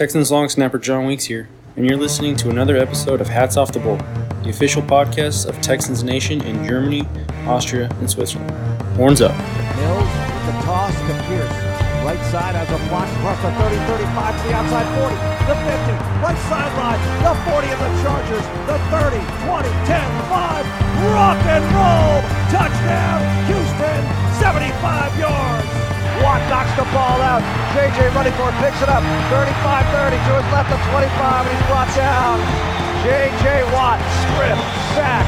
Texans long snapper John Weeks here, and you're listening to another episode of Hats Off the Bowl, the official podcast of Texans Nation in Germany, Austria, and Switzerland. Horns up. Mills with the toss to Pierce. Right side has a block across the 30, 35 to the outside 40, the 50, right sideline, the 40 of the Chargers, the 30, 20, 10, 5, rock and roll, touchdown, Houston, 75 yards. Watt knocks the ball out. JJ running for it, picks it up. 35-30 to his left of 25, and he's brought down. JJ Watt, strip, sack,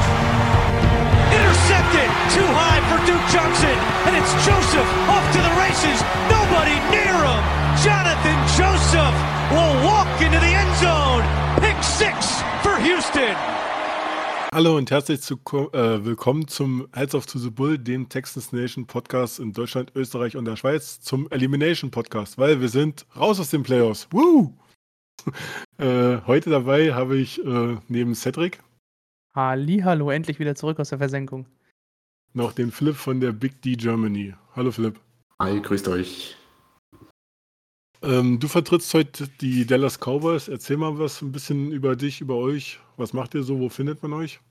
intercepted. Too high for Duke Johnson. And it's Joseph off to the races. Nobody near him. Jonathan Joseph will walk into the end zone. Pick six for Houston. Hallo und herzlich zu, äh, willkommen zum Heads of to the Bull, dem Texans Nation Podcast in Deutschland, Österreich und der Schweiz, zum Elimination Podcast, weil wir sind raus aus den Playoffs. Woo! äh, heute dabei habe ich äh, neben Cedric. Halli, hallo, endlich wieder zurück aus der Versenkung. Noch den Philipp von der Big D Germany. Hallo Philipp. Hi, grüßt euch. Ähm, du vertrittst heute die Dallas Cowboys. Erzähl mal was ein bisschen über dich, über euch. Was macht ihr so? Wo findet man euch?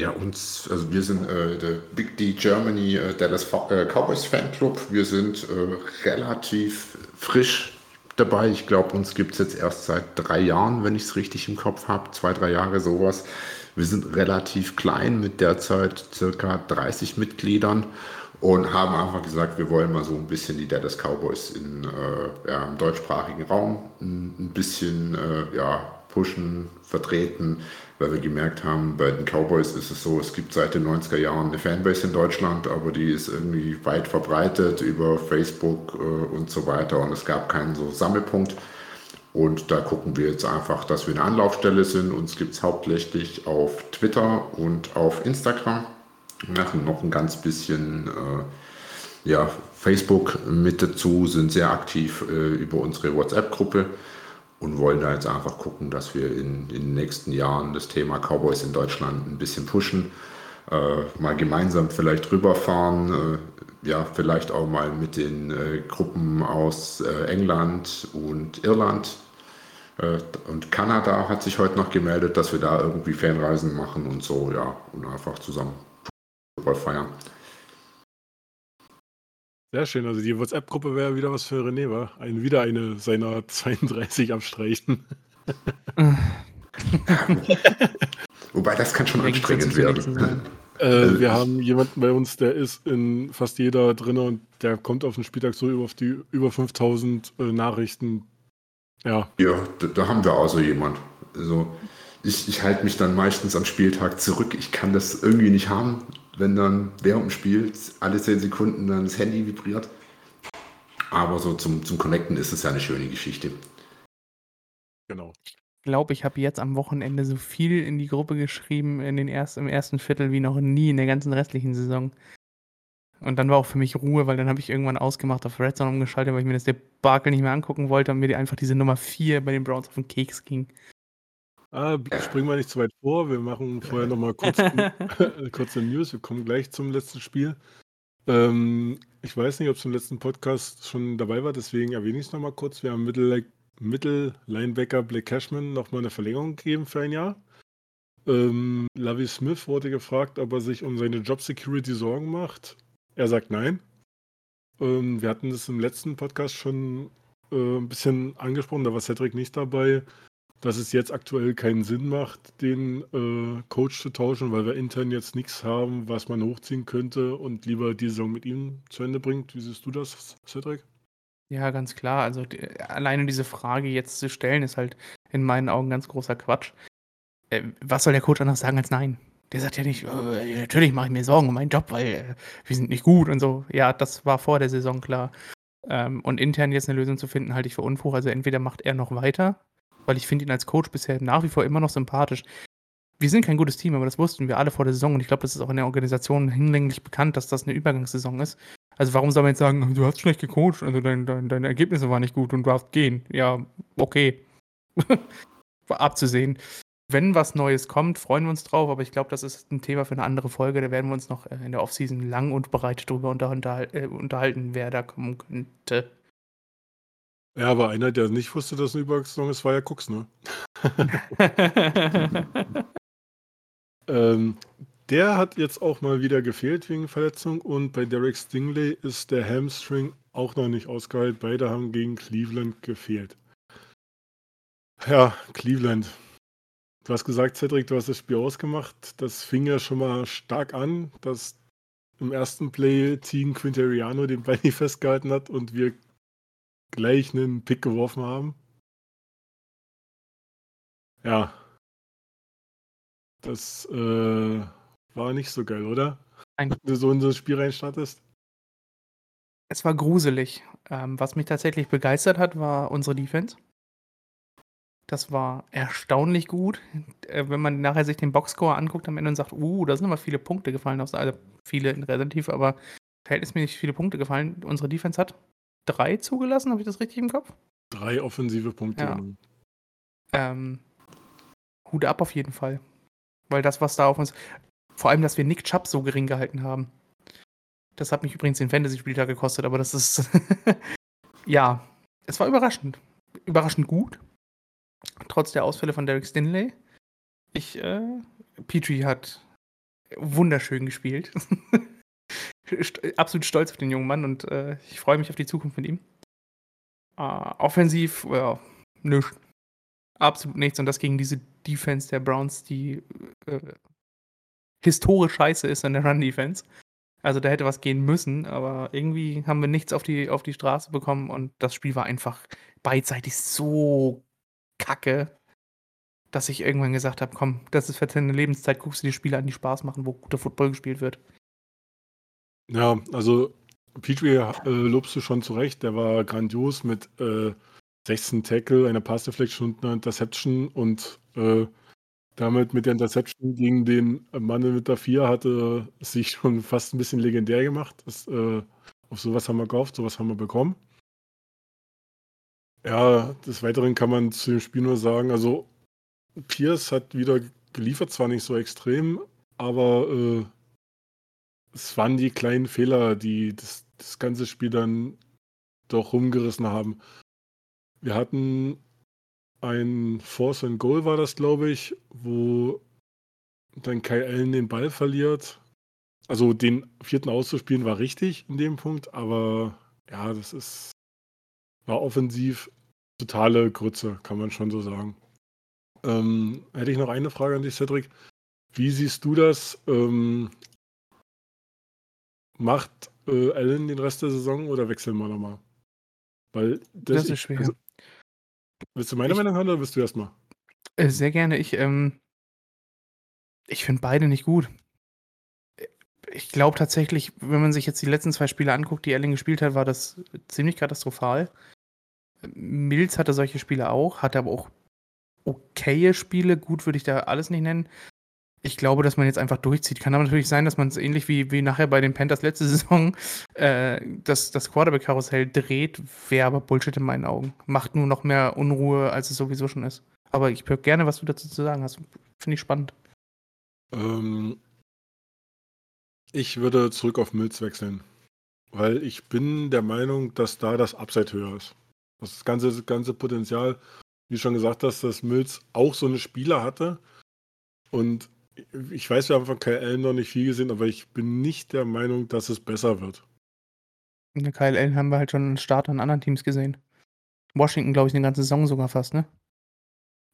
Ja, uns, also wir sind äh, der Big D Germany äh, Dallas äh, Cowboys Fanclub. Wir sind äh, relativ frisch dabei. Ich glaube, uns gibt es jetzt erst seit drei Jahren, wenn ich es richtig im Kopf habe. Zwei, drei Jahre sowas. Wir sind relativ klein mit derzeit circa 30 Mitgliedern und haben einfach gesagt, wir wollen mal so ein bisschen die Dallas Cowboys in, äh, ja, im deutschsprachigen Raum ein bisschen äh, ja, pushen, vertreten, weil wir gemerkt haben, bei den Cowboys ist es so, es gibt seit den 90er Jahren eine Fanbase in Deutschland, aber die ist irgendwie weit verbreitet über Facebook äh, und so weiter und es gab keinen so Sammelpunkt. Und da gucken wir jetzt einfach, dass wir eine Anlaufstelle sind. Uns gibt es hauptsächlich auf Twitter und auf Instagram machen noch ein ganz bisschen äh, ja, Facebook mit dazu, sind sehr aktiv äh, über unsere WhatsApp-Gruppe und wollen da jetzt einfach gucken, dass wir in, in, den nächsten Jahren das Thema Cowboys in Deutschland ein bisschen pushen. Äh, mal gemeinsam vielleicht rüberfahren, äh, ja, vielleicht auch mal mit den äh, Gruppen aus äh, England und Irland und Kanada hat sich heute noch gemeldet, dass wir da irgendwie Fanreisen machen und so, ja, und einfach zusammen Football feiern. Sehr schön. Also die WhatsApp-Gruppe wäre wieder was für René, war? Ein, wieder eine seiner 32 abstreichen. Wobei das kann schon anstrengend werden. Äh, wir haben jemanden bei uns, der ist in fast jeder drin und der kommt auf den Spieltag so über, auf die über 5000 äh, Nachrichten. Ja. Ja, da, da, haben wir auch so jemand. Also ich, ich halte mich dann meistens am Spieltag zurück. Ich kann das irgendwie nicht haben wenn dann während dem Spiel alle 10 Sekunden dann das Handy vibriert. Aber so zum, zum Connecten ist es ja eine schöne Geschichte. Genau. Ich glaube, ich habe jetzt am Wochenende so viel in die Gruppe geschrieben in den erst, im ersten Viertel wie noch nie in der ganzen restlichen Saison. Und dann war auch für mich Ruhe, weil dann habe ich irgendwann ausgemacht auf Red Zone umgeschaltet, weil ich mir das Debakel nicht mehr angucken wollte und mir einfach diese Nummer 4 bei den Browns auf den Keks ging. Ah, springen wir nicht zu weit vor. Wir machen vorher nochmal kurz, kurze News. Wir kommen gleich zum letzten Spiel. Ähm, ich weiß nicht, ob es im letzten Podcast schon dabei war, deswegen erwähne ich es nochmal kurz. Wir haben Mittel-Linebacker Blake Cashman nochmal eine Verlängerung gegeben für ein Jahr. Ähm, Lavi Smith wurde gefragt, ob er sich um seine Job Security Sorgen macht. Er sagt nein. Ähm, wir hatten das im letzten Podcast schon äh, ein bisschen angesprochen, da war Cedric nicht dabei dass es jetzt aktuell keinen Sinn macht, den äh, Coach zu tauschen, weil wir intern jetzt nichts haben, was man hochziehen könnte und lieber die Saison mit ihm zu Ende bringt. Wie siehst du das, Cedric? Ja, ganz klar. Also die, alleine diese Frage jetzt zu stellen, ist halt in meinen Augen ganz großer Quatsch. Äh, was soll der Coach anders sagen als nein? Der sagt ja nicht, äh, natürlich mache ich mir Sorgen um meinen Job, weil äh, wir sind nicht gut und so. Ja, das war vor der Saison klar. Ähm, und intern jetzt eine Lösung zu finden, halte ich für Unfug. Also entweder macht er noch weiter weil ich finde ihn als Coach bisher nach wie vor immer noch sympathisch. Wir sind kein gutes Team, aber das wussten wir alle vor der Saison und ich glaube, das ist auch in der Organisation hinlänglich bekannt, dass das eine Übergangssaison ist. Also warum soll man jetzt sagen, du hast schlecht gecoacht, also dein, dein, deine Ergebnisse waren nicht gut und du darfst gehen? Ja, okay. War abzusehen. Wenn was Neues kommt, freuen wir uns drauf, aber ich glaube, das ist ein Thema für eine andere Folge. Da werden wir uns noch äh, in der Offseason lang und breit drüber äh, unterhalten wer da kommen könnte. Ja, aber einer, der nicht wusste, dass eine Übergangssaison ist, war ja Cooks, ne? ähm, der hat jetzt auch mal wieder gefehlt wegen Verletzung und bei Derek Stingley ist der Hamstring auch noch nicht ausgeheilt. Beide haben gegen Cleveland gefehlt. Ja, Cleveland. Du hast gesagt, Cedric, du hast das Spiel ausgemacht. Das fing ja schon mal stark an, dass im ersten Play Team Quinteriano den Ball nicht festgehalten hat und wir gleich einen Pick geworfen haben. Ja. Das äh, war nicht so geil, oder? Wenn du so in so ein Spiel reinstartest. Es war gruselig. Ähm, was mich tatsächlich begeistert hat, war unsere Defense. Das war erstaunlich gut. Äh, wenn man nachher sich den Boxscore anguckt am Ende und sagt, uh, da sind aber viele Punkte gefallen, also viele relativ, aber verhältnismäßig viele Punkte gefallen. Unsere Defense hat drei zugelassen, habe ich das richtig im Kopf? Drei offensive Punkte. Ja. Ähm, Hut ab auf jeden Fall. Weil das, was da auf uns. Vor allem, dass wir Nick Chubb so gering gehalten haben. Das hat mich übrigens den Fantasy-Spieltag gekostet, aber das ist. ja, es war überraschend. Überraschend gut. Trotz der Ausfälle von Derek Stinley. Ich, äh, Petrie hat wunderschön gespielt. Absolut stolz auf den jungen Mann und äh, ich freue mich auf die Zukunft mit ihm. Äh, offensiv, ja, nichts. Absolut nichts. Und das gegen diese Defense der Browns, die äh, historisch scheiße ist in der Run-Defense. Also da hätte was gehen müssen, aber irgendwie haben wir nichts auf die, auf die Straße bekommen und das Spiel war einfach beidseitig so kacke, dass ich irgendwann gesagt habe, komm, das ist deine Lebenszeit, guckst du die Spiele an, die Spaß machen, wo guter Football gespielt wird. Ja, also Petrie äh, lobst du schon zurecht, der war grandios mit äh, 16 Tackle, einer Pass Deflection und einer Interception und äh, damit mit der Interception gegen den Mann mit der 4 hatte sich schon fast ein bisschen legendär gemacht. Das, äh, auf sowas haben wir gehofft, sowas haben wir bekommen. Ja, des Weiteren kann man zu dem Spiel nur sagen, also Pierce hat wieder geliefert, zwar nicht so extrem, aber äh, es waren die kleinen Fehler, die das, das ganze Spiel dann doch rumgerissen haben. Wir hatten ein Force and Goal war das, glaube ich, wo dann Kyle Allen den Ball verliert. Also den vierten auszuspielen war richtig in dem Punkt, aber ja, das ist war offensiv totale Grütze, kann man schon so sagen. Ähm, hätte ich noch eine Frage an dich, Cedric. Wie siehst du das? Ähm, macht äh, Allen den Rest der Saison oder wechseln wir nochmal? Weil das, das ist schwer. Also, willst du meine ich, Meinung haben oder willst du erstmal? Äh, sehr gerne. Ich, ähm, ich finde beide nicht gut. Ich glaube tatsächlich, wenn man sich jetzt die letzten zwei Spiele anguckt, die Allen gespielt hat, war das ziemlich katastrophal. Mills hatte solche Spiele auch, hatte aber auch okaye Spiele. Gut würde ich da alles nicht nennen. Ich glaube, dass man jetzt einfach durchzieht. Kann aber natürlich sein, dass man es ähnlich wie, wie nachher bei den Panthers letzte Saison äh, das, das Quarterback-Karussell dreht, wäre aber Bullshit in meinen Augen. Macht nur noch mehr Unruhe, als es sowieso schon ist. Aber ich höre gerne, was du dazu zu sagen hast. Finde ich spannend. Ähm, ich würde zurück auf Mills wechseln. Weil ich bin der Meinung, dass da das Upside höher ist. Das ganze, das ganze Potenzial, wie du schon gesagt hast, dass Mills auch so eine Spieler hatte. Und ich weiß, wir haben von Kyle Allen noch nicht viel gesehen, aber ich bin nicht der Meinung, dass es besser wird. Kyle Allen haben wir halt schon einen Start an anderen Teams gesehen. Washington, glaube ich, eine ganze Saison sogar fast, ne?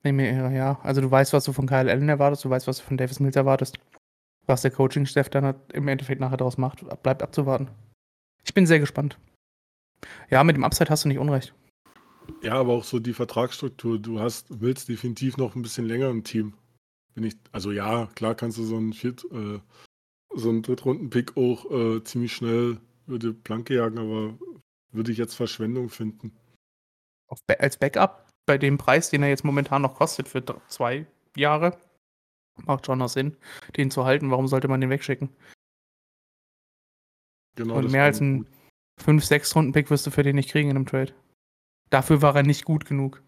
Ja, also du weißt, was du von Kyle Allen erwartest, du weißt, was du von Davis Mills erwartest. Was der Coaching-Chef dann im Endeffekt nachher daraus macht, bleibt abzuwarten. Ich bin sehr gespannt. Ja, mit dem Upside hast du nicht unrecht. Ja, aber auch so die Vertragsstruktur. Du hast, willst definitiv noch ein bisschen länger im Team. Bin ich, also ja, klar kannst du so einen Viert, äh, so einen Drittrunden-Pick auch äh, ziemlich schnell über die Planke jagen, aber würde ich jetzt Verschwendung finden. Ba als Backup bei dem Preis, den er jetzt momentan noch kostet für zwei Jahre, macht schon noch Sinn, den zu halten. Warum sollte man den wegschicken? Genau. Und mehr als ein 5-6 Runden-Pick wirst du für den nicht kriegen in einem Trade. Dafür war er nicht gut genug.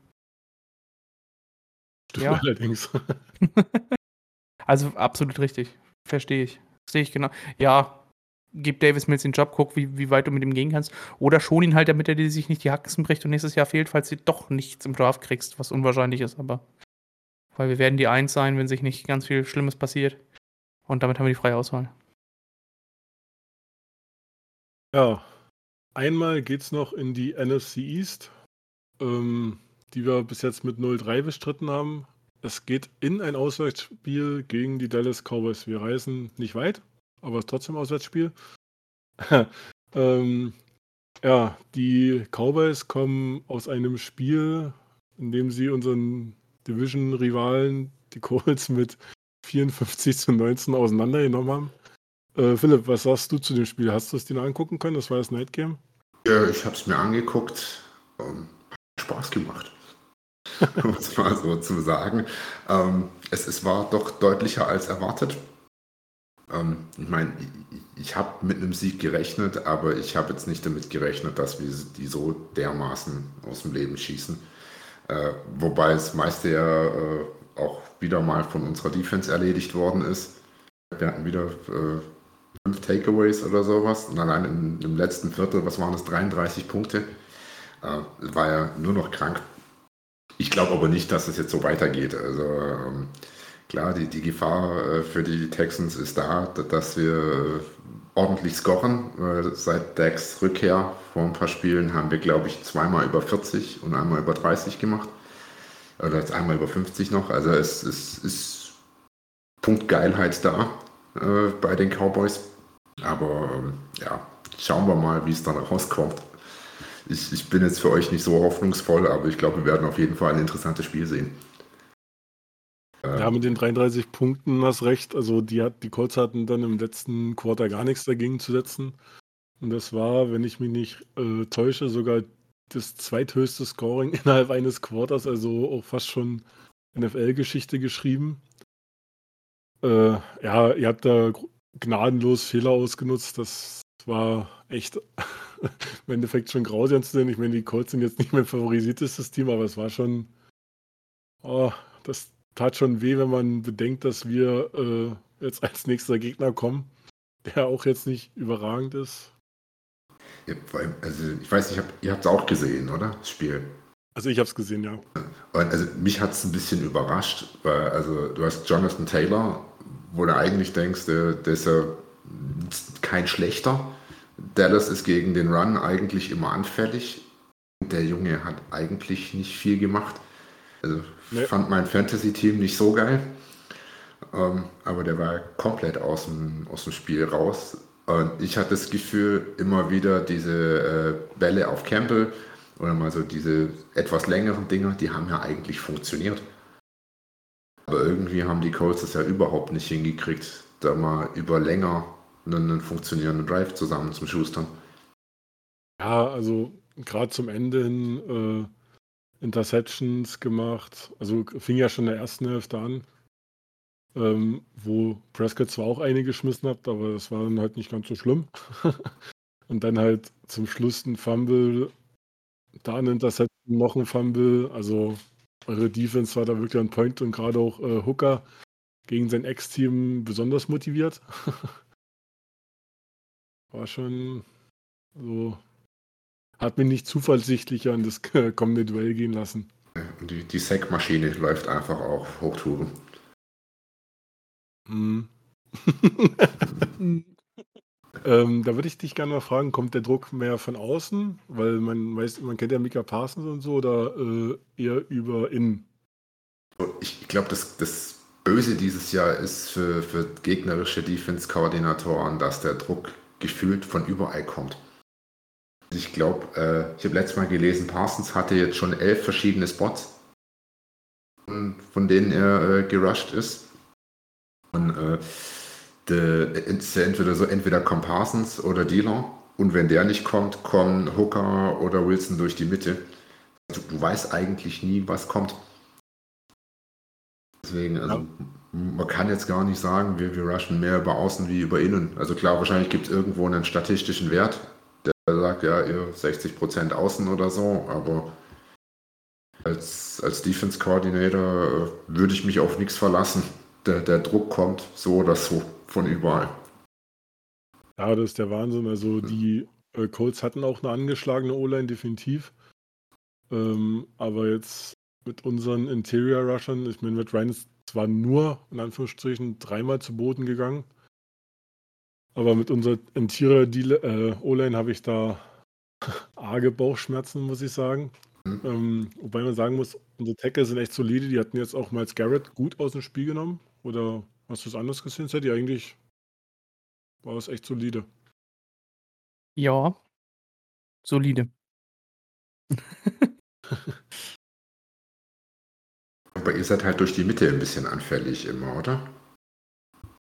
Stimmt ja. allerdings. also absolut richtig. Verstehe ich. Sehe ich genau. Ja, gib Davis Mills den Job, guck, wie, wie weit du mit ihm gehen kannst. Oder schon ihn halt, damit er sich nicht die Haxen bricht und nächstes Jahr fehlt, falls du doch nichts im Draft kriegst, was unwahrscheinlich ist, aber. Weil wir werden die Eins sein, wenn sich nicht ganz viel Schlimmes passiert. Und damit haben wir die freie Auswahl. Ja, einmal geht's noch in die NFC East, ähm, die wir bis jetzt mit 0-3 bestritten haben. Es geht in ein Auswärtsspiel gegen die Dallas Cowboys. Wir reisen nicht weit, aber es ist trotzdem Auswärtsspiel. ähm, ja, die Cowboys kommen aus einem Spiel, in dem sie unseren Division-Rivalen, die Colts, mit 54 zu 19 auseinandergenommen haben. Äh, Philipp, was sagst du zu dem Spiel? Hast du es dir angucken können? Das war das Night Game? Ja, ich habe es mir angeguckt. Ähm, Spaß gemacht. um es mal so zu sagen. Ähm, es, es war doch deutlicher als erwartet. Ähm, ich meine, ich, ich habe mit einem Sieg gerechnet, aber ich habe jetzt nicht damit gerechnet, dass wir die so dermaßen aus dem Leben schießen. Äh, wobei das meiste ja äh, auch wieder mal von unserer Defense erledigt worden ist. Wir hatten wieder äh, fünf Takeaways oder sowas. Und allein im, im, letzten Viertel, was waren das, 33 Punkte. Äh, war ja nur noch krank. Ich glaube aber nicht, dass es jetzt so weitergeht. Also ähm, klar, die, die Gefahr äh, für die Texans ist da, dass wir ordentlich scoren. Seit Dax Rückkehr vor ein paar Spielen haben wir, glaube ich, zweimal über 40 und einmal über 30 gemacht. Oder jetzt einmal über 50 noch. Also es, es ist Punktgeilheit da äh, bei den Cowboys. Aber ähm, ja, schauen wir mal, wie es dann rauskommt. Ich, ich bin jetzt für euch nicht so hoffnungsvoll, aber ich glaube, wir werden auf jeden Fall ein interessantes Spiel sehen. Ja, mit den 33 Punkten hast recht. Also die, hat, die Colts hatten dann im letzten Quarter gar nichts dagegen zu setzen. Und das war, wenn ich mich nicht äh, täusche, sogar das zweithöchste Scoring innerhalb eines Quarters, also auch fast schon NFL-Geschichte geschrieben. Äh, ja, ihr habt da gnadenlos Fehler ausgenutzt. Das war echt im Endeffekt schon grausam zu sehen. Ich meine, die Colts sind jetzt nicht mein favorisiertes Team, aber es war schon. Oh, das tat schon weh, wenn man bedenkt, dass wir äh, jetzt als nächster Gegner kommen, der auch jetzt nicht überragend ist. Also ich weiß nicht, ihr habt es auch gesehen, oder? Das Spiel. Also ich habe es gesehen, ja. Also mich hat es ein bisschen überrascht, weil also du hast Jonathan Taylor, wo du eigentlich denkst, der, der ist ja kein schlechter. Dallas ist gegen den Run eigentlich immer anfällig. Der Junge hat eigentlich nicht viel gemacht. Also nee. fand mein Fantasy-Team nicht so geil. Ähm, aber der war komplett aus dem, aus dem Spiel raus. Und ich hatte das Gefühl, immer wieder diese äh, Bälle auf Campbell oder mal so diese etwas längeren Dinger, die haben ja eigentlich funktioniert. Aber irgendwie haben die Colts das ja überhaupt nicht hingekriegt, da mal über länger einen, einen funktionierenden Drive zusammen zum Schustern. Ja, also gerade zum Ende hin äh, Interceptions gemacht. Also fing ja schon in der ersten Hälfte an ähm, wo Prescott zwar auch eine geschmissen hat, aber das war dann halt nicht ganz so schlimm. und dann halt zum Schluss ein Fumble, da ein Interception, noch ein Fumble. Also eure Defense war da wirklich ein Point und gerade auch äh, Hooker gegen sein Ex-Team besonders motiviert. war schon so, hat mich nicht zuversichtlicher an das kommende Duell gehen lassen. Die, die Sack-Maschine läuft einfach auf Hochtouren. Mhm. ähm, da würde ich dich gerne mal fragen, kommt der Druck mehr von außen? Weil man weiß, man kennt ja Mika Parsons und so, oder äh, eher über innen? Ich glaube, das, das Böse dieses Jahr ist für, für gegnerische Defense-Koordinatoren, dass der Druck gefühlt von überall kommt. Ich glaube, äh, ich habe letztes Mal gelesen, Parsons hatte jetzt schon elf verschiedene Spots, von denen er äh, gerusht ist. Und äh, de, entweder so, entweder kommt Parsons oder Dealer. Und wenn der nicht kommt, kommen Hooker oder Wilson durch die Mitte. Du, du weißt eigentlich nie, was kommt. Deswegen, also. Man kann jetzt gar nicht sagen, wir, wir rushen mehr über außen wie über innen. Also klar, wahrscheinlich gibt es irgendwo einen statistischen Wert, der sagt, ja, ihr 60% außen oder so, aber als, als Defense Coordinator äh, würde ich mich auf nichts verlassen der, der Druck kommt so oder so von überall. Ja, das ist der Wahnsinn. Also die äh, Colts hatten auch eine angeschlagene O-Line, definitiv. Ähm, aber jetzt mit unseren Interior Rushern, ich meine, Matt Ryan zwar nur, in Anführungsstrichen, dreimal zu Boden gegangen, aber mit unserer Interior äh, O-Line habe ich da arge Bauchschmerzen, muss ich sagen. Mhm. Ähm, wobei man sagen muss, unsere Tackle sind echt solide. Die hatten jetzt auch Miles Garrett gut aus dem Spiel genommen. Oder hast du es anders gesehen, Sadie? Eigentlich war es echt solide. Ja, solide. Aber ihr seid halt durch die Mitte ein bisschen anfällig immer, oder?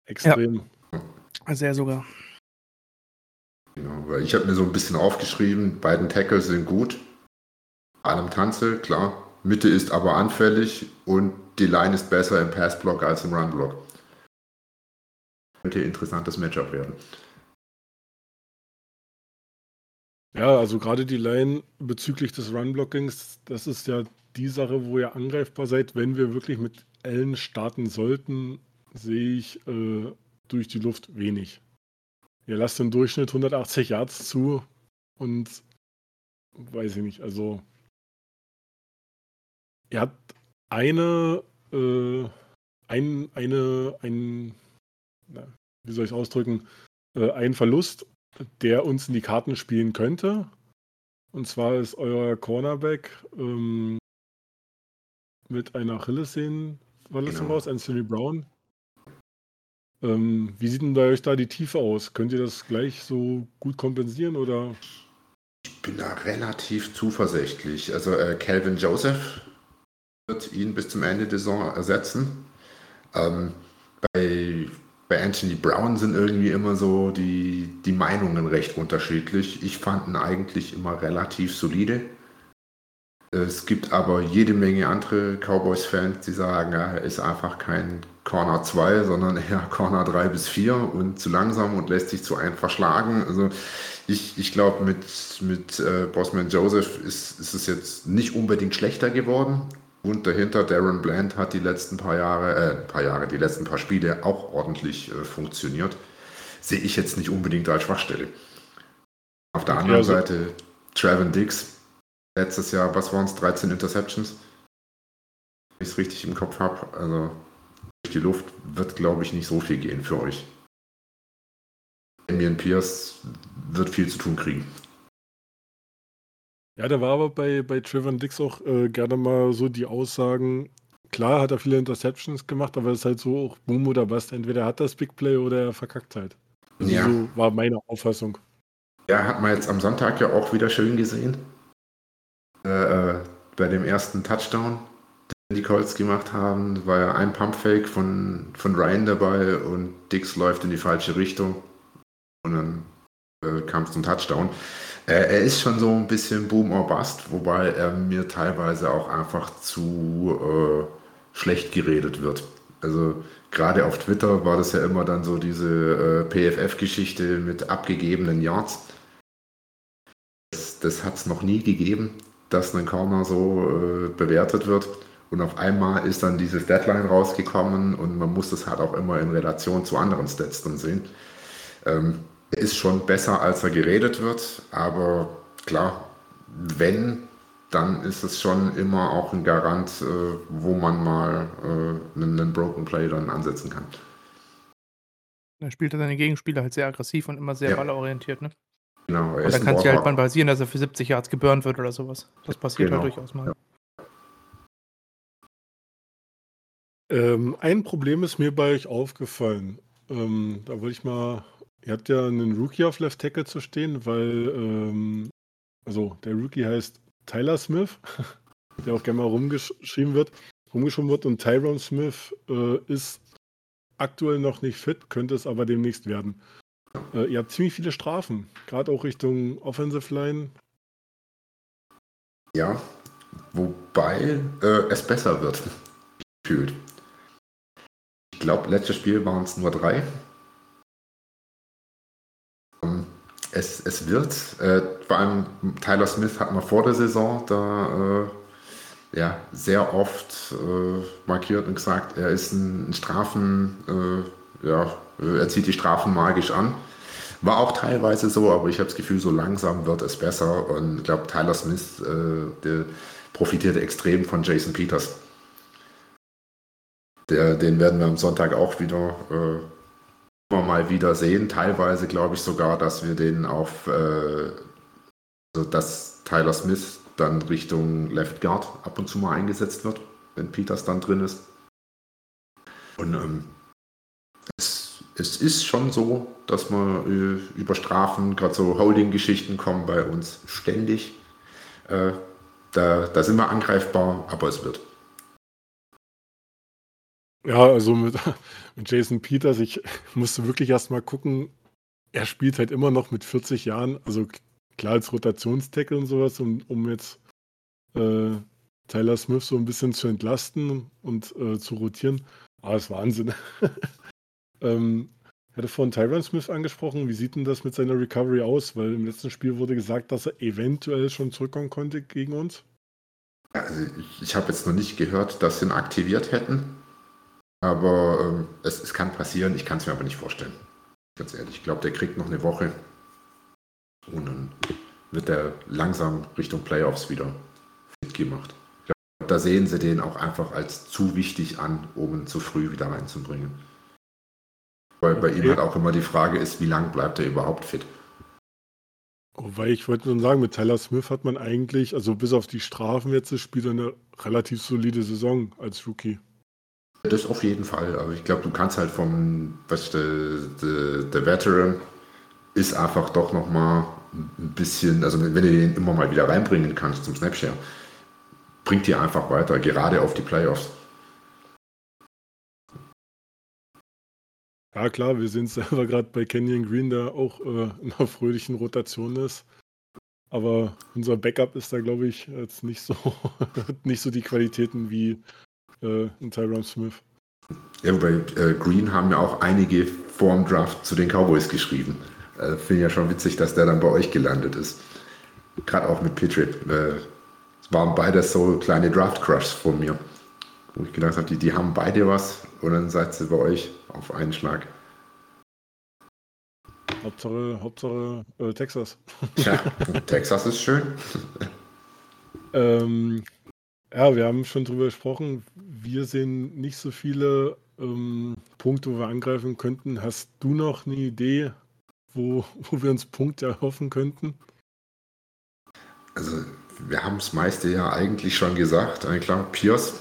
Extrem. Ja. Sehr sogar. Genau, weil ich habe mir so ein bisschen aufgeschrieben, beiden Tackles sind gut. Allem Tanze, klar. Mitte ist aber anfällig und die Line ist besser im Passblock als im Runblock. Könnte interessantes Matchup werden. Ja, also gerade die Line bezüglich des Runblockings, das ist ja die Sache, wo ihr angreifbar seid. Wenn wir wirklich mit Ellen starten sollten, sehe ich äh, durch die Luft wenig. Ihr lasst im Durchschnitt 180 Yards zu und weiß ich nicht, also ihr habt eine, äh, ein, eine, ein, na, wie soll ich es ausdrücken, äh, einen Verlust, der uns in die Karten spielen könnte. Und zwar ist euer Cornerback ähm, mit einer Achillessehnenverletzung genau. aus, Anthony Brown. Ähm, wie sieht denn bei euch da die Tiefe aus? Könnt ihr das gleich so gut kompensieren oder? Ich bin da relativ zuversichtlich. Also äh, Calvin Joseph wird ihn bis zum Ende der Saison ersetzen. Ähm, bei, bei Anthony Brown sind irgendwie immer so die, die Meinungen recht unterschiedlich. Ich fand ihn eigentlich immer relativ solide. Es gibt aber jede Menge andere Cowboys-Fans, die sagen, er ist einfach kein Corner 2, sondern eher Corner 3 bis 4 und zu langsam und lässt sich zu einfach schlagen. Also ich, ich glaube, mit, mit äh, Bossman Joseph ist, ist es jetzt nicht unbedingt schlechter geworden. Und dahinter Darren Bland hat die letzten paar Jahre, äh, paar Jahre, die letzten paar Spiele auch ordentlich äh, funktioniert. Sehe ich jetzt nicht unbedingt als Schwachstelle. Auf der anderen also, Seite Trevin Diggs, letztes Jahr, was waren es, 13 Interceptions? Wenn ich es richtig im Kopf habe. Also durch die Luft wird, glaube ich, nicht so viel gehen für euch. Damian Pierce wird viel zu tun kriegen. Ja, da war aber bei, bei Trevor Dix auch äh, gerne mal so die Aussagen, klar hat er viele Interceptions gemacht, aber es ist halt so auch Boom oder was. Entweder hat das Big Play oder er verkackt halt. Also ja. So war meine Auffassung. Ja, hat man jetzt am Sonntag ja auch wieder schön gesehen. Äh, äh, bei dem ersten Touchdown, den die Colts gemacht haben, war ja ein Pumpfake von, von Ryan dabei und Dix läuft in die falsche Richtung. Und dann äh, kam es zum Touchdown. Er ist schon so ein bisschen Boom or Bust, wobei er mir teilweise auch einfach zu äh, schlecht geredet wird. Also gerade auf Twitter war das ja immer dann so diese äh, PFF-Geschichte mit abgegebenen Yards. Das, das hat es noch nie gegeben dass ein Corner so äh, bewertet wird. Und auf einmal ist dann dieses Deadline rausgekommen und man muss das halt auch immer in Relation zu anderen Stats dann sehen. Ähm, ist schon besser, als er geredet wird, aber klar, wenn, dann ist es schon immer auch ein Garant, äh, wo man mal äh, einen, einen Broken Play dann ansetzen kann. Er spielt seine Gegenspieler halt sehr aggressiv und immer sehr ja. ballorientiert, ne? Genau, er dann kann es ja halt mal passieren, dass er für 70 Yards geburnt wird oder sowas. Das passiert halt genau. halt durchaus mal. Ja. Ähm, ein Problem ist mir bei euch aufgefallen. Ähm, da wollte ich mal, ihr habt ja einen Rookie auf Left Tackle zu stehen, weil, ähm, also der Rookie heißt Tyler Smith, der auch gerne mal rumgeschrieben wird, rumgeschoben wird und Tyrone Smith äh, ist aktuell noch nicht fit, könnte es aber demnächst werden. Äh, ihr habt ziemlich viele Strafen, gerade auch Richtung Offensive Line. Ja, wobei äh, es besser wird, gefühlt. Ich glaube, letztes Spiel waren es nur drei. Es, es wird, äh, vor allem Tyler Smith hat man vor der Saison da äh, ja, sehr oft äh, markiert und gesagt, er ist ein, ein Strafen, äh, ja, er zieht die Strafen magisch an. War auch teilweise so, aber ich habe das Gefühl, so langsam wird es besser. Und ich glaube, Tyler Smith, äh, profitierte extrem von Jason Peters. Der, den werden wir am Sonntag auch wieder immer mal wieder sehen. Teilweise glaube ich sogar, dass wir den auf, äh, also dass Tyler Smith dann Richtung Left Guard ab und zu mal eingesetzt wird, wenn Peters dann drin ist. Und ähm, es, es ist schon so, dass wir äh, über Strafen, gerade so Holding-Geschichten kommen bei uns ständig. Äh, da, da sind wir angreifbar, aber es wird. Ja, also mit, mit Jason Peters, ich musste wirklich erstmal gucken, er spielt halt immer noch mit 40 Jahren, also klar als Rotationstackle und sowas, um, um jetzt äh, Tyler Smith so ein bisschen zu entlasten und äh, zu rotieren. Aber ah, ist Wahnsinn. ähm, hatte vorhin Tyron Smith angesprochen. Wie sieht denn das mit seiner Recovery aus? Weil im letzten Spiel wurde gesagt, dass er eventuell schon zurückkommen konnte gegen uns. Also ich, ich habe jetzt noch nicht gehört, dass sie ihn aktiviert hätten. Aber ähm, es, es, kann passieren, ich kann es mir aber nicht vorstellen. Ganz ehrlich, ich glaube, der kriegt noch eine Woche und dann wird er langsam Richtung Playoffs wieder fit gemacht. Ich glaube, da sehen sie den auch einfach als zu wichtig an, um ihn zu früh wieder reinzubringen. Weil bei okay. ihm halt auch immer die Frage ist, wie lange bleibt er überhaupt fit? Wobei ich wollte nur sagen, mit Tyler Smith hat man eigentlich, also bis auf die Strafen jetzt, spielt er eine relativ solide Saison als Rookie. Das auf jeden Fall. Aber ich glaube, du kannst halt vom, was der, der, der Veteran ist einfach doch nochmal ein bisschen, also wenn du den immer mal wieder reinbringen kannst zum Snapshare, bringt dir einfach weiter, gerade auf die Playoffs. Ja klar, wir sehen selber gerade bei Kenyon Green, der auch äh, in einer fröhlichen Rotation ist. Aber unser Backup ist da, glaube ich, jetzt nicht so, nicht so die Qualitäten wie äh, ein Tyron Smith. Ja, wobei äh, Green haben ja auch einige vor dem Draft zu den Cowboys geschrieben. Äh, Finde ich ja schon witzig, dass der dann bei euch gelandet ist. Gerade auch mit Patriot. Äh, es waren beide so kleine Draft-Crushs von mir. Wo ich gedacht habe, die, die haben beide was und dann seid ihr bei euch auf einen Schlag. Hauptsache, Hauptsache äh, Texas. Ja, Texas ist schön. ähm, ja, wir haben schon drüber gesprochen. Wir sehen nicht so viele ähm, Punkte, wo wir angreifen könnten. Hast du noch eine Idee, wo, wo wir uns Punkte erhoffen könnten? Also, wir haben das meiste ja eigentlich schon gesagt. Klar, Pierce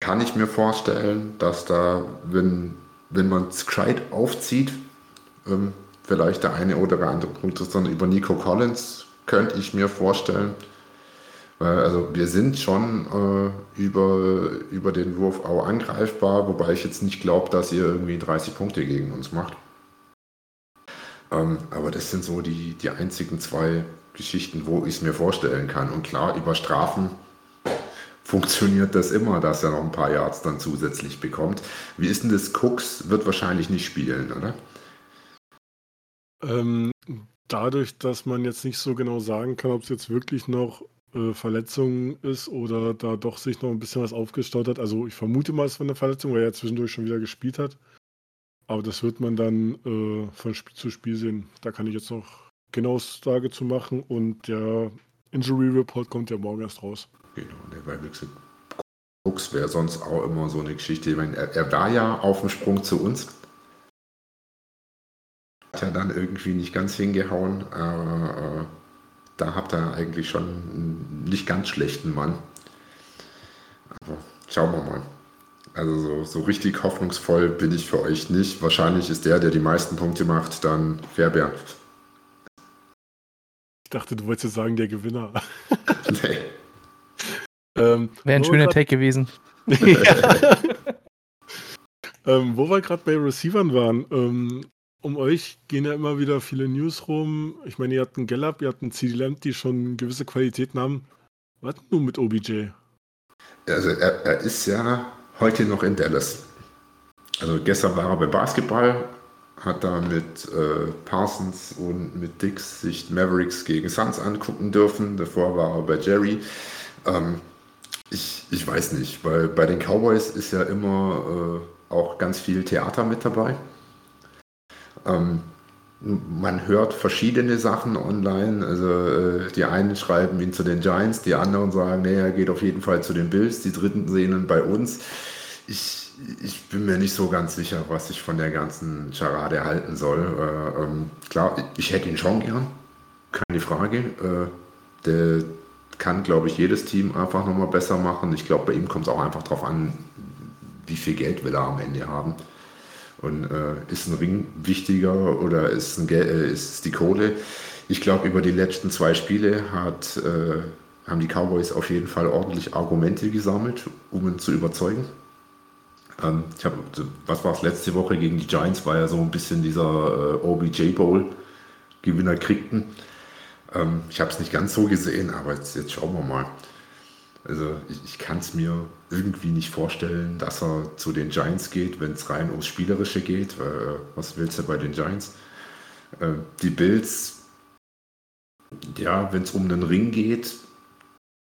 kann ich mir vorstellen, dass da, wenn, wenn man Schreit aufzieht, ähm, vielleicht der eine oder andere Punkt ist dann über Nico Collins, könnte ich mir vorstellen. Also wir sind schon äh, über, über den Wurf auch angreifbar, wobei ich jetzt nicht glaube, dass ihr irgendwie 30 Punkte gegen uns macht. Ähm, aber das sind so die, die einzigen zwei Geschichten, wo ich es mir vorstellen kann. Und klar, über Strafen funktioniert das immer, dass er noch ein paar Yards dann zusätzlich bekommt. Wie ist denn das? Cooks wird wahrscheinlich nicht spielen, oder? Ähm, dadurch, dass man jetzt nicht so genau sagen kann, ob es jetzt wirklich noch äh, Verletzung ist oder da doch sich noch ein bisschen was aufgestaut hat. Also ich vermute mal, es war eine Verletzung, weil er zwischendurch schon wieder gespielt hat. Aber das wird man dann äh, von Spiel zu Spiel sehen. Da kann ich jetzt noch genau Aussage zu machen und der Injury Report kommt ja morgen erst raus. Genau, der war Brooks wäre sonst auch immer so eine Geschichte. Ich meine, er, er war ja auf dem Sprung zu uns. Hat ja dann irgendwie nicht ganz hingehauen. Äh, da habt ihr eigentlich schon einen nicht ganz schlechten Mann. Aber schauen wir mal. Also so, so richtig hoffnungsvoll bin ich für euch nicht. Wahrscheinlich ist der, der die meisten Punkte macht, dann Fairbairn. Ich dachte, du wolltest sagen, der Gewinner. nee. ähm, Wäre ein schöner Take gewesen. ähm, wo wir gerade bei Receivern waren, ähm, um euch gehen ja immer wieder viele News rum. Ich meine, ihr habt einen Gallup, ihr habt einen CD Lamb, die schon gewisse Qualitäten haben. Was nun mit OBJ? Also er, er, ist ja heute noch in Dallas. Also gestern war er bei Basketball, hat da mit äh, Parsons und mit Dix sich Mavericks gegen Suns angucken dürfen. Davor war er bei Jerry. Ähm, ich, ich weiß nicht, weil bei den Cowboys ist ja immer äh, auch ganz viel Theater mit dabei. Ähm, man hört verschiedene Sachen online. Also äh, die einen schreiben ihn zu den Giants, die anderen sagen, nee, er geht auf jeden Fall zu den Bills, die dritten sehen ihn bei uns. Ich, ich bin mir nicht so ganz sicher, was ich von der ganzen Charade halten soll. Äh, ähm, klar, ich hätte ihn schon gern, keine Frage. Äh, der kann, glaube ich, jedes Team einfach nochmal besser machen. Ich glaube, bei ihm kommt es auch einfach darauf an, wie viel Geld will er am Ende haben. Und äh, ist ein Ring wichtiger oder ist, ein äh, ist die Kohle? Ich glaube, über die letzten zwei Spiele hat, äh, haben die Cowboys auf jeden Fall ordentlich Argumente gesammelt, um ihn zu überzeugen. Ähm, ich hab, was war es letzte Woche gegen die Giants? War ja so ein bisschen dieser äh, OBJ Bowl Gewinner kriegten. Ähm, ich habe es nicht ganz so gesehen, aber jetzt, jetzt schauen wir mal. Also ich, ich kann es mir irgendwie nicht vorstellen, dass er zu den Giants geht, wenn es rein ums Spielerische geht. Äh, was willst du bei den Giants? Äh, die Bills, ja, wenn es um den Ring geht,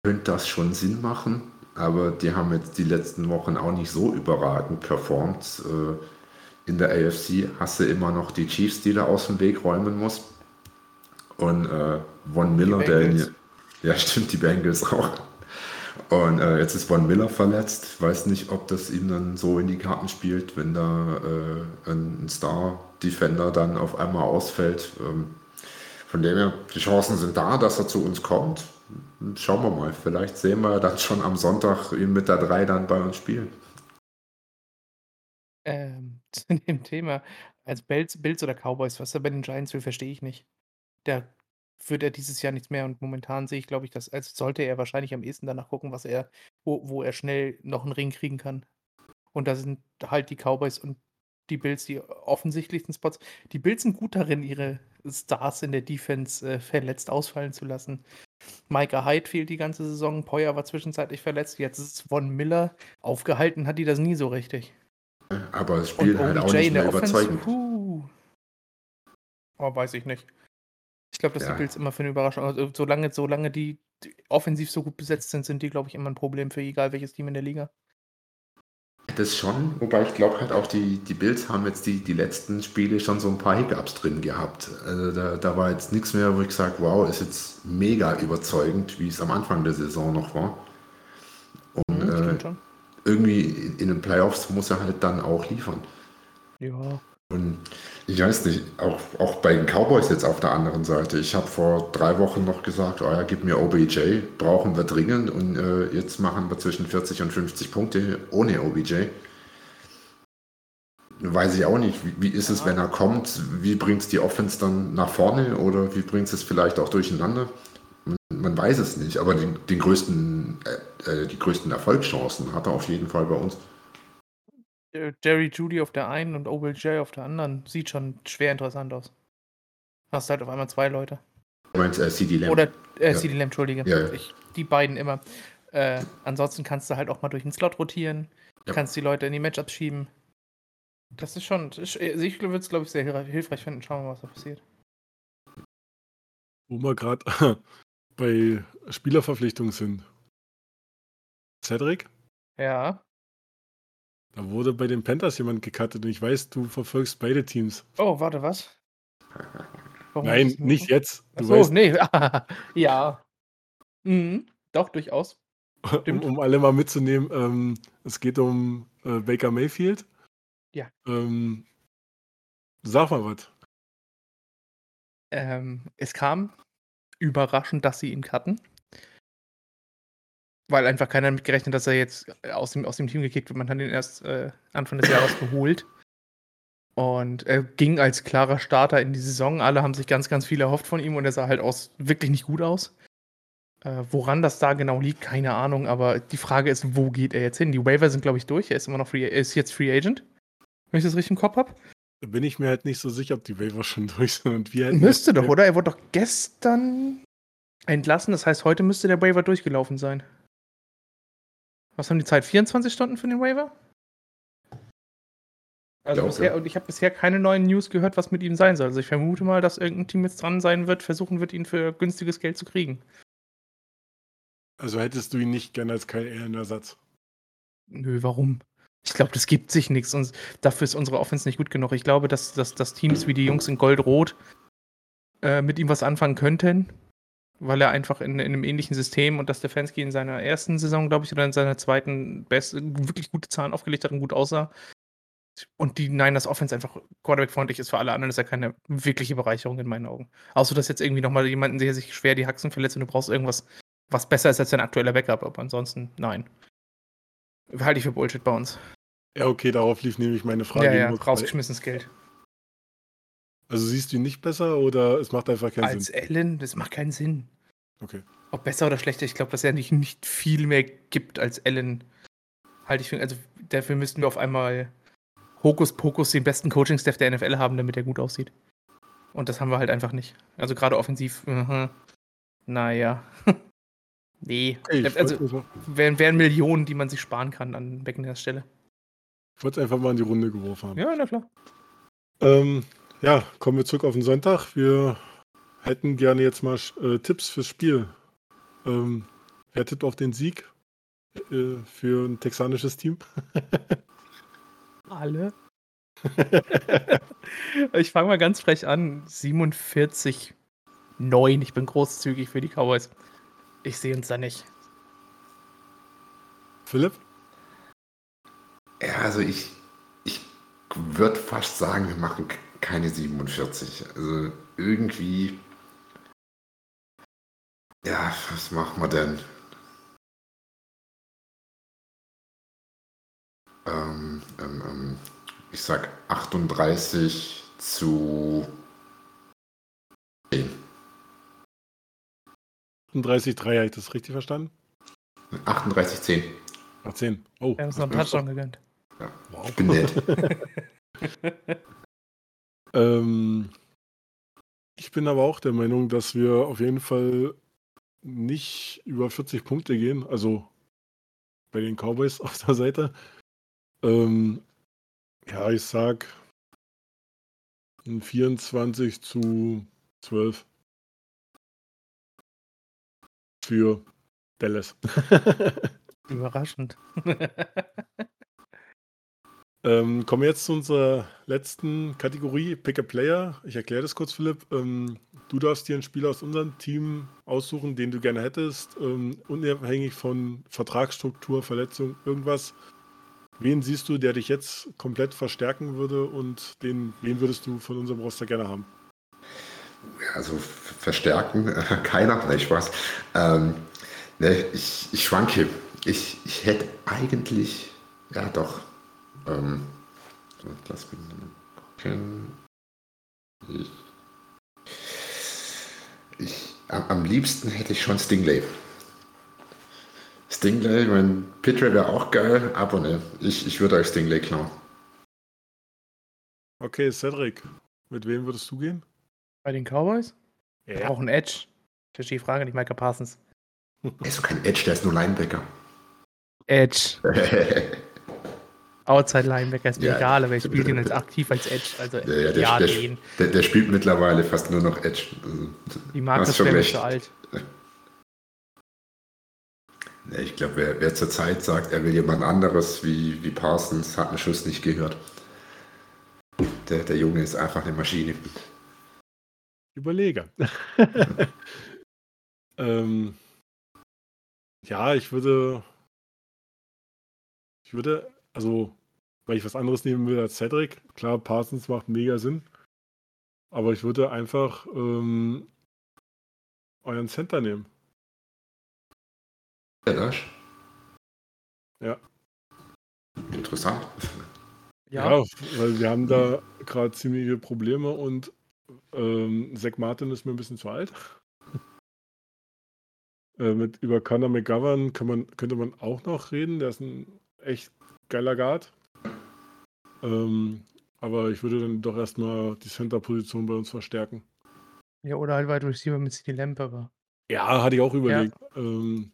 könnte das schon Sinn machen. Aber die haben jetzt die letzten Wochen auch nicht so überragend performt. Äh, in der AFC hast du immer noch die Chiefs, die da aus dem Weg räumen muss. Und äh, Von Miller, der. Ja, stimmt, die Bengals auch. Und äh, jetzt ist Von Miller verletzt. Weiß nicht, ob das ihm dann so in die Karten spielt, wenn da äh, ein Star-Defender dann auf einmal ausfällt. Ähm, von dem her, die Chancen sind da, dass er zu uns kommt. Schauen wir mal. Vielleicht sehen wir dann schon am Sonntag ihn mit der 3 dann bei uns spielen. Ähm, zu dem Thema, als Bills, oder Cowboys, was er bei den Giants will, verstehe ich nicht. Der wird er dieses Jahr nichts mehr und momentan sehe ich, glaube ich, dass also sollte er wahrscheinlich am ehesten danach gucken, was er, wo, wo er schnell noch einen Ring kriegen kann. Und da sind halt die Cowboys und die Bills die offensichtlichsten Spots. Die Bills sind gut darin, ihre Stars in der Defense äh, verletzt ausfallen zu lassen. Micah Hyde fehlt die ganze Saison, Poyer war zwischenzeitlich verletzt, jetzt ist Von Miller. Aufgehalten hat die das nie so richtig. Aber es spielt halt auch nicht mehr überzeugend. Puh. Oh, weiß ich nicht. Ich glaube, dass ja. die Bills immer für eine Überraschung, also solange, solange die, die offensiv so gut besetzt sind, sind die, glaube ich, immer ein Problem für egal welches Team in der Liga. Das schon, wobei ich glaube halt auch, die, die Bills haben jetzt die, die letzten Spiele schon so ein paar Hiccups drin gehabt. Also da, da war jetzt nichts mehr, wo ich sage, wow, ist jetzt mega überzeugend, wie es am Anfang der Saison noch war. Und mhm, äh, irgendwie in den Playoffs muss er halt dann auch liefern. Ja. Und ich weiß nicht, auch, auch bei den Cowboys jetzt auf der anderen Seite. Ich habe vor drei Wochen noch gesagt, oh ja, gib mir OBJ, brauchen wir dringend. Und äh, jetzt machen wir zwischen 40 und 50 Punkte ohne OBJ. Weiß ich auch nicht, wie, wie ist es, wenn er kommt? Wie bringt es die Offense dann nach vorne oder wie bringt es vielleicht auch durcheinander? Man, man weiß es nicht, aber den, den größten, äh, äh die größten Erfolgschancen hat er auf jeden Fall bei uns. Äh, Jerry Judy auf der einen und OBJ auf der anderen sieht schon schwer interessant aus. Hast halt auf einmal zwei Leute. Du meinst äh, CD Lamb? Oder äh, ja. CD Lamb, Entschuldige. Ja, ja. Ich, die beiden immer. Äh, ansonsten kannst du halt auch mal durch den Slot rotieren, ja. kannst die Leute in die Matchups schieben. Das ist schon, ich, ich würde es, glaube ich, sehr hilfreich finden. Schauen wir mal, was da passiert. Wo wir gerade bei Spielerverpflichtungen sind. Cedric? Ja. Da wurde bei den Panthers jemand gecuttet und ich weiß, du verfolgst beide Teams. Oh, warte, was? Warum Nein, nicht jetzt. Du Achso, weißt, nee. ja. Mhm, doch, durchaus. Um, um, alle mal mitzunehmen, ähm, es geht um äh, Baker Mayfield. Ja. Ähm, sag mal was. Ähm, es kam überraschend, dass sie ihn cutten. Weil einfach keiner damit gerechnet, dass er jetzt äh, aus dem, aus dem Team gekickt wird. Man hat ihn erst äh, Anfang des Jahres geholt. Und er ging als klarer Starter in die Saison. Alle haben sich ganz, ganz viel erhofft von ihm und er sah halt aus, wirklich nicht gut aus. Äh, woran das da genau liegt, keine Ahnung. Aber die Frage ist, wo geht er jetzt hin? Die Waiver sind, glaube ich, durch. Er ist immer noch Free, er ist jetzt Free Agent. Wenn ich das richtig im Kopf habe. Da bin ich mir halt nicht so sicher, ob die Waiver schon durch sind. Und wir müsste doch, oder? Er wurde doch gestern entlassen. Das heißt, heute müsste der Waiver durchgelaufen sein. Was haben die Zeit? 24 Stunden für den Waiver? Also okay. bisher, und ich habe bisher keine neuen News gehört, was mit ihm sein soll. Also ich vermute mal, dass irgendein Team jetzt dran sein wird, versuchen wird, ihn für günstiges Geld zu kriegen. Also hättest du ihn nicht gerne als Kyle Allen Ersatz? Nö, warum? Ich glaube, das gibt sich nichts und dafür ist unsere Offense nicht gut genug. Ich glaube, dass, dass, dass Teams wie die Jungs in Gold-Rot äh, mit ihm was anfangen könnten, weil er einfach in, in einem ähnlichen System und dass Stefanski in seiner ersten Saison, glaube ich, oder in seiner zweiten best, wirklich gute Zahlen aufgelegt hat und gut aussah. Und die Niners Offense einfach Quarterback-freundlich ist für alle anderen, ist ja keine wirkliche Bereicherung in meinen Augen. Außer dass jetzt irgendwie nochmal jemanden, der sich schwer die Haxen verletzt und du brauchst irgendwas, was besser ist als dein aktueller Backup. Aber ansonsten, nein. Halte ich für Bullshit bei uns. Ja, okay, darauf lief nämlich meine Frage. ja, ja, rausgeschmissenes Geld. Also siehst du ihn nicht besser oder es macht einfach keinen Als Sinn? Allen, das macht keinen Sinn. Okay. Ob besser oder schlechter, ich glaube, dass er nicht, nicht viel mehr gibt als Allen. Halte ich für, also dafür müssten wir auf einmal Hokuspokus den besten Coaching-Staff der NFL haben, damit er gut aussieht. Und das haben wir halt einfach nicht. Also gerade offensiv, mhm. naja. nee. ich also wollte wären, wären Millionen, die man sich sparen kann an Beckners Stelle. es einfach mal in die Runde geworfen haben. Ja, na klar. Ähm, ja, kommen wir zurück auf den Sonntag. Wir hätten gerne jetzt mal äh, Tipps fürs Spiel. Ähm, wer tippt auf den Sieg äh, für ein texanisches Team? Alle. ich fange mal ganz frech an. 47, 9. Ich bin großzügig für die Cowboys. Ich sehe uns da nicht. Philipp? Ja, also ich, ich würde fast sagen, wir machen keine 47. Also irgendwie. Ja, was machen wir denn? Ähm, ähm, ähm, ich sag 38 zu 10. 38-3, habe ich das richtig verstanden? 38 10. Ach, 10. Oh, Wir haben uns noch einen Touchdown gegönnt. Ich bin nett. Ähm, ich bin aber auch der Meinung, dass wir auf jeden Fall nicht über 40 Punkte gehen. Also bei den Cowboys auf der Seite. Ähm, ja, ich sag ein 24 zu 12 für Dallas. Überraschend. Ähm, kommen wir jetzt zu unserer letzten Kategorie, Pick a Player. Ich erkläre das kurz, Philipp. Ähm, du darfst dir einen Spieler aus unserem Team aussuchen, den du gerne hättest, ähm, unabhängig von Vertragsstruktur, Verletzung, irgendwas. Wen siehst du, der dich jetzt komplett verstärken würde und den, wen würdest du von unserem Roster gerne haben? Also verstärken, äh, keiner, ne, Spaß. Ähm, ne, ich, ich schwanke. Ich, ich hätte eigentlich, ja doch, ähm, so, lass mich mal gucken. Ich, ich, am, am liebsten hätte ich schon Stingley. Stingley, mein Pitre wäre auch geil, aber ne, ich, ich würde euch Stingley klauen. Okay, Cedric, mit wem würdest du gehen? Bei den Cowboys? Ja. brauchen Edge. Ich verstehe die Frage nicht, Micah Parsons. Er ist doch kein Edge, der ist nur Linebacker. Edge. Outside Linebacker ist mir Ja. egal, aber ich spiele den als aktiv als Edge. Also Ja, ja, der, ja, der, den. der, der spielt mittlerweile fast nur noch Edge. Also, Die Marke ist schon mir recht. zu alt. Ja, ich glaube, wer, wer zur Zeit sagt, er will jemand anderes wie, wie Parsons, hat einen Schuss nicht gehört. Der, der Junge ist einfach eine Maschine. Überlege. ähm, ja, ich würde. Ich würde, also, weil ich was anderes nehmen will als Cedric. Klar, Parsons macht mega Sinn. Aber ich würde einfach ähm, euren Center nehmen. Ja, das? Ja. Interessant. Ja, weil wir haben da gerade ziemliche Probleme und ähm, Zach Martin ist mir ein bisschen zu alt. äh, mit, über Conor McGovern kann man, könnte man auch noch reden. Der ist ein echt geiler Guard. Ähm, aber ich würde dann doch erstmal die Center-Position bei uns verstärken. ja oder halt Wide Receiver mit CD Lamp, aber. Ja, hatte ich auch überlegt. Ähm,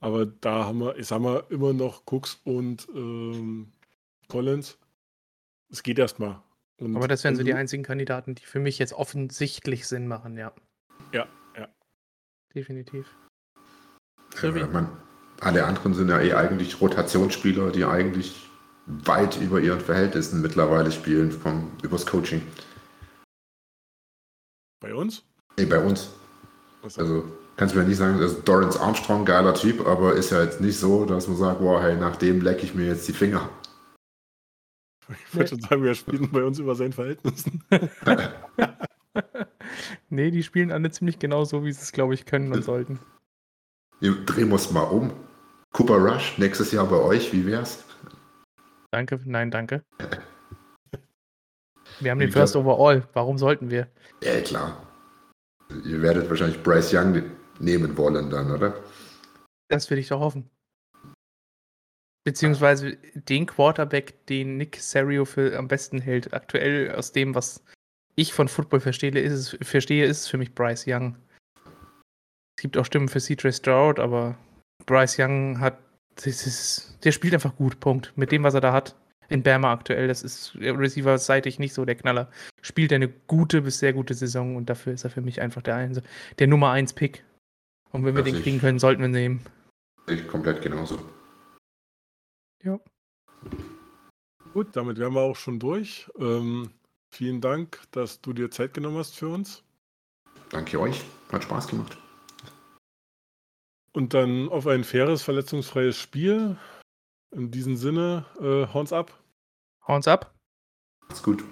aber da haben wir, ich sag mal, immer noch Cooks und ähm, Collins. Es geht erstmal. Und Aber das wären so die einzigen Kandidaten, die für mich jetzt offensichtlich Sinn machen, ja. Ja, ja. Definitiv. Ja, weil man, alle anderen sind ja eh eigentlich Rotationsspieler, die eigentlich weit über ihren Verhältnissen mittlerweile spielen, vom, übers Coaching. Bei uns? Nee, bei uns. Also kannst du mir nicht sagen, also Dorrance Armstrong, geiler Typ, aber ist ja jetzt nicht so, dass man sagt, wow, hey, nach dem lecke ich mir jetzt die Finger. Ich würde schon sagen, wir spielen bei uns über seinen Verhältnissen. nee, die spielen alle ziemlich genau so, wie sie es, glaube ich, können und sollten. Drehen wir es mal um. Cooper Rush, nächstes Jahr bei euch, wie wär's? Danke, nein, danke. Wir haben den ich First glaub, Overall, warum sollten wir? Ja, klar. Ihr werdet wahrscheinlich Bryce Young nehmen wollen dann, oder? Das will ich doch hoffen. Beziehungsweise den Quarterback, den Nick Serio für am besten hält. Aktuell aus dem, was ich von Football verstehe, ist es, verstehe, ist es für mich Bryce Young. Es gibt auch Stimmen für CJ Stroud, aber Bryce Young hat. Ist, der spielt einfach gut, Punkt. Mit dem, was er da hat. In Bama aktuell, das ist Receiver-seitig nicht so der Knaller. Spielt er eine gute bis sehr gute Saison und dafür ist er für mich einfach der, Einse der Nummer 1 Pick. Und wenn wir das den kriegen können, sollten wir ihn nehmen. Ich komplett genauso. Ja. Gut, damit wären wir auch schon durch. Ähm, vielen Dank, dass du dir Zeit genommen hast für uns. Danke euch. Hat Spaß gemacht. Und dann auf ein faires, verletzungsfreies Spiel. In diesem Sinne, äh, Horns ab. Horns ab. Macht's gut.